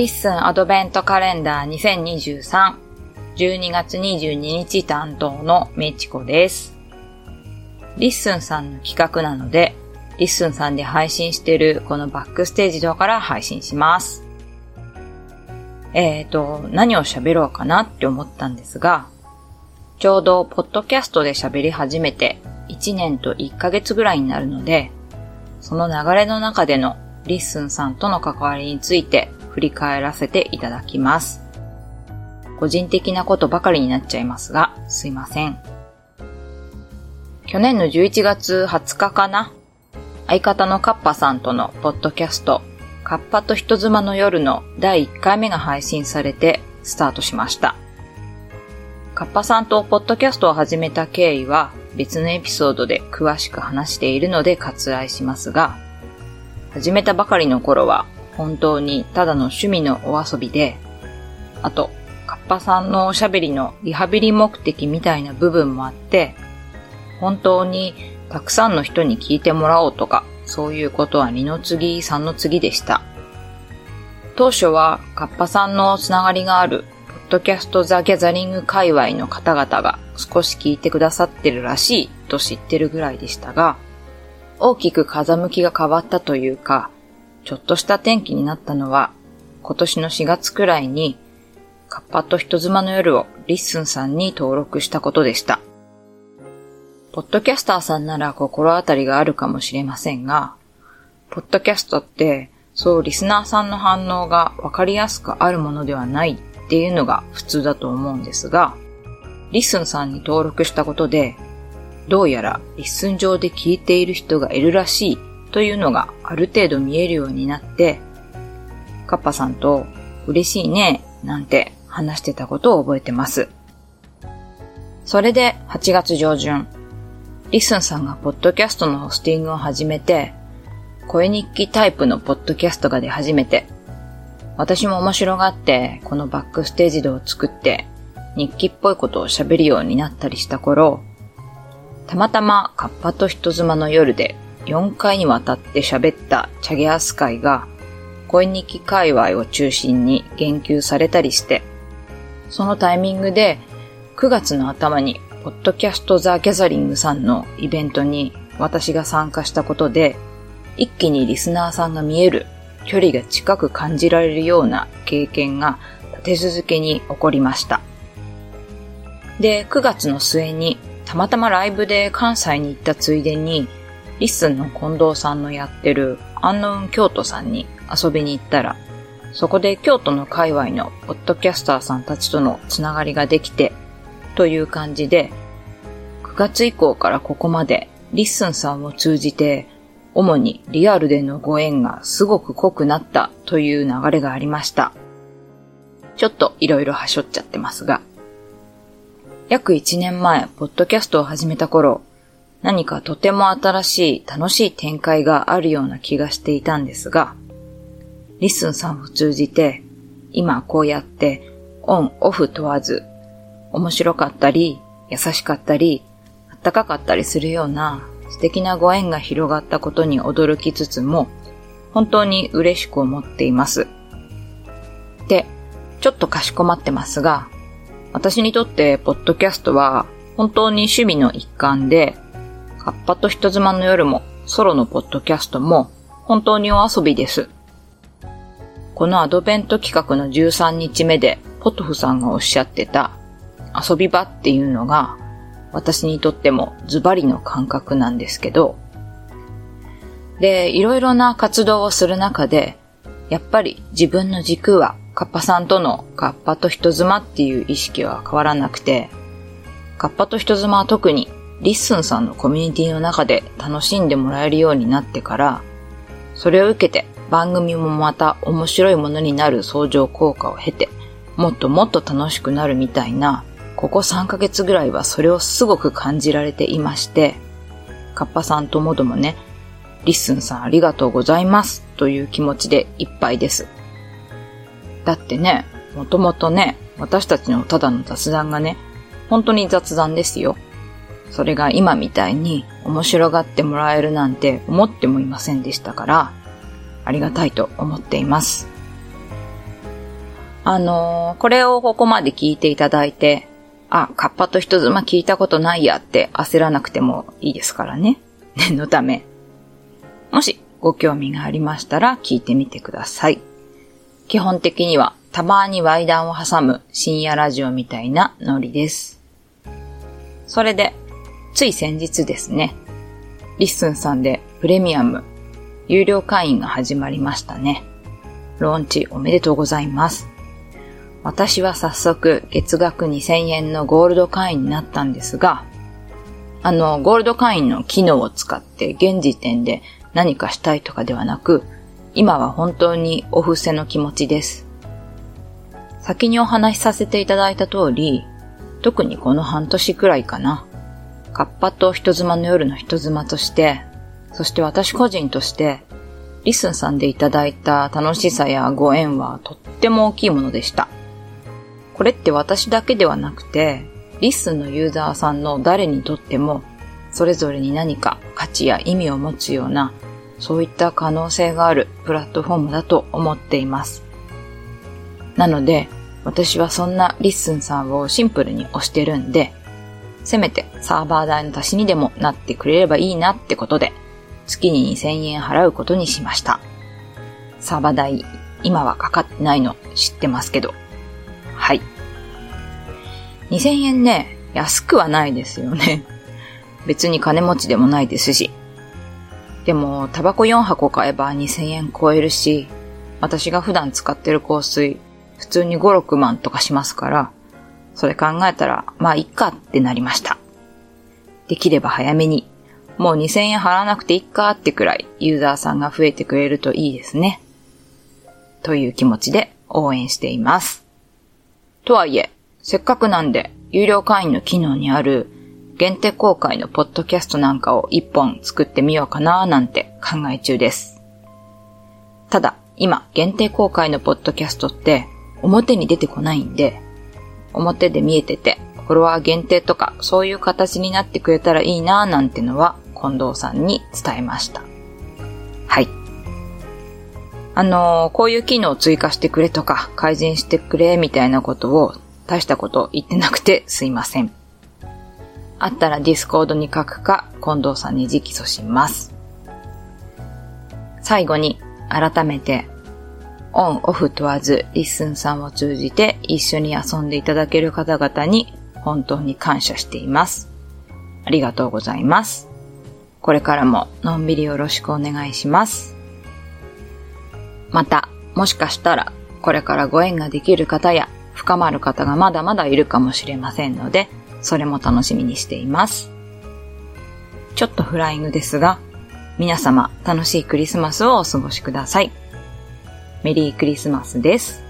LISTEN アドベントカレンダー2023 12月22日担当のメチコです。 LISTEN さんの企画なので、 LISTEN さんで配信してるこのバックステージ上から配信します。えっ、ー、と、何を喋ろうかなって思ったんですが、ちょうどポッドキャストで喋り始めて1年と1ヶ月ぐらいになるので、その流れの中での LISTEN さんとの関わりについて振り返らせていただきます。個人的なことばかりになっちゃいますが、すいません。去年の11月20日かな？相方のカッパさんとのポッドキャスト、カッパと人妻の夜の第1回目が配信されてスタートしました。カッパさんとポッドキャストを始めた経緯は別のエピソードで詳しく話しているので割愛しますが、始めたばかりの頃は本当にただの趣味のお遊びで、あと、カッパさんのおしゃべりのリハビリ目的みたいな部分もあって、本当にたくさんの人に聞いてもらおうとか、そういうことは二の次、三の次でした。当初はカッパさんのつながりがある、ポッドキャストザ・ギャザリング界隈の方々が少し聞いてくださってるらしいと知ってるぐらいでしたが、大きく風向きが変わったというか、ちょっとした転機になったのは、今年の4月くらいに、カッパと人妻の夜を LISTEN さんに登録したことでした。ポッドキャスターさんなら心当たりがあるかもしれませんが、ポッドキャストって、そうリスナーさんの反応がわかりやすくあるものではないっていうのが普通だと思うんですが、 LISTEN さんに登録したことで、どうやら LISTEN 上で聞いている人がいるらしいというのがある程度見えるようになって、カッパさんと嬉しいねなんて話してたことを覚えてます。それで8月上旬、 LISTEN さんがポッドキャストのホスティングを始めて、声日記タイプのポッドキャストが出始めて、私も面白がってこのバックステージ度を作って日記っぽいことを喋るようになったりした頃、たまたまカッパと人妻の夜で4回にわたって喋ったチャゲアス会が、恋日記界隈を中心に言及されたりして、そのタイミングで9月の頭にポッドキャストザ・ギャザリングさんのイベントに私が参加したことで、一気にリスナーさんが見える、距離が近く感じられるような経験が立て続けに起こりました。で、9月の末にたまたまライブで関西に行ったついでに LISTEN の近藤さんのやってるアンノウン京都さんに遊びに行ったら、そこで京都の界隈のポッドキャスターさんたちとのつながりができて、という感じで、9月以降からここまで LISTEN さんを通じて、主にリアルでのご縁がすごく濃くなったという流れがありました。ちょっと色々はしょっちゃってますが。約1年前、ポッドキャストを始めた頃、何かとても新しい楽しい展開があるような気がしていたんですが、 LISTEN さんを通じて、今こうやってオン、オフ問わず、面白かったり、優しかったり、あったかかったりするような素敵なご縁が広がったことに驚きつつも、本当に嬉しく思っています。で、ちょっとかしこまってますが、私にとってポッドキャストは本当に趣味の一環で、カッパと人妻の夜も、ソロのポッドキャストも、本当にお遊びです。このアドベント企画の13日目で、ポトフさんがおっしゃってた、遊び場っていうのが、私にとってもズバリの感覚なんですけど、で、いろいろな活動をする中で、やっぱり自分の軸はカッパさんとのカッパと人妻っていう意識は変わらなくて、カッパと人妻は特に LISTEN さんのコミュニティの中で楽しんでもらえるようになってから、それを受けて番組もまた面白いものになる相乗効果を経て、もっともっと楽しくなるみたいな、ここ3ヶ月ぐらいはそれをすごく感じられていまして、カッパさんともどもね、 LISTEN さんありがとうございますという気持ちでいっぱいです。だってね、もともとね、私たちのただの雑談がね、本当に雑談ですよ。それが今みたいに面白がってもらえるなんて思ってもいませんでしたから、ありがたいと思っています。あのー、これをここまで聞いていただいて、あ、カッパと人妻聞いたことないやって焦らなくてもいいですからね。念のため。もしご興味がありましたら聞いてみてください。基本的にはたまに猥談を挟む深夜ラジオみたいなノリです。それで、つい先日ですね、 LISTEN さんでプレミアム、有料会員が始まりましたね。ローンチおめでとうございます。私は早速月額2000円のゴールド会員になったんですが、あの、ゴールド会員の機能を使って現時点で何かしたいとかではなく、今は本当にお布施の気持ちです。先にお話しさせていただいた通り、特にこの半年くらいかな、カッパと人妻の夜の人妻として、そして私個人として、LISTEN さんでいただいた楽しさやご縁はとっても大きいものでした。これって私だけではなくて、 LISTEN のユーザーさんの誰にとっても、それぞれに何か価値や意味を持つような、そういった可能性があるプラットフォームだと思っています。なので、私はそんな LISTEN さんをシンプルに推してるんで、せめてサーバー代の足しにでもなってくれればいいなってことで、月に2000円払うことにしました。サーバー代、今はかかってないの知ってますけど、はい。2000円ね、安くはないですよね。別に金持ちでもないですし。でも、タバコ4箱買えば2000円超えるし、私が普段使ってる香水、普通に5、6万とかしますから、それ考えたら、まあ、いっかってなりました。できれば早めに、もう2000円払わなくていっかってくらいユーザーさんが増えてくれるといいですね。という気持ちで応援しています。とはいえ、せっかくなんで、有料会員の機能にある限定公開のポッドキャストなんかを一本作ってみようかななんて考え中です。ただ、今、限定公開のポッドキャストって表に出てこないんで、表で見えてて、フォロワー限定とかそういう形になってくれたらいいなぁなんてのは近藤さんに伝えました。はい。あのー、こういう機能を追加してくれとか、改善してくれ、みたいなことを、大したこと言ってなくてすいません。あったら Discord に書くか、近藤さんに直訴します。最後に、改めて、オン、オフ問わず、 LISTEN さんを通じて一緒に遊んでいただける方々に本当に感謝しています。ありがとうございます。これからものんびりよろしくお願いします。また、もしかしたら、これからご縁ができる方や、深まる方がまだまだいるかもしれませんので、それも楽しみにしています。ちょっとフライングですが、皆様楽しいクリスマスをお過ごしください。メリークリスマスです。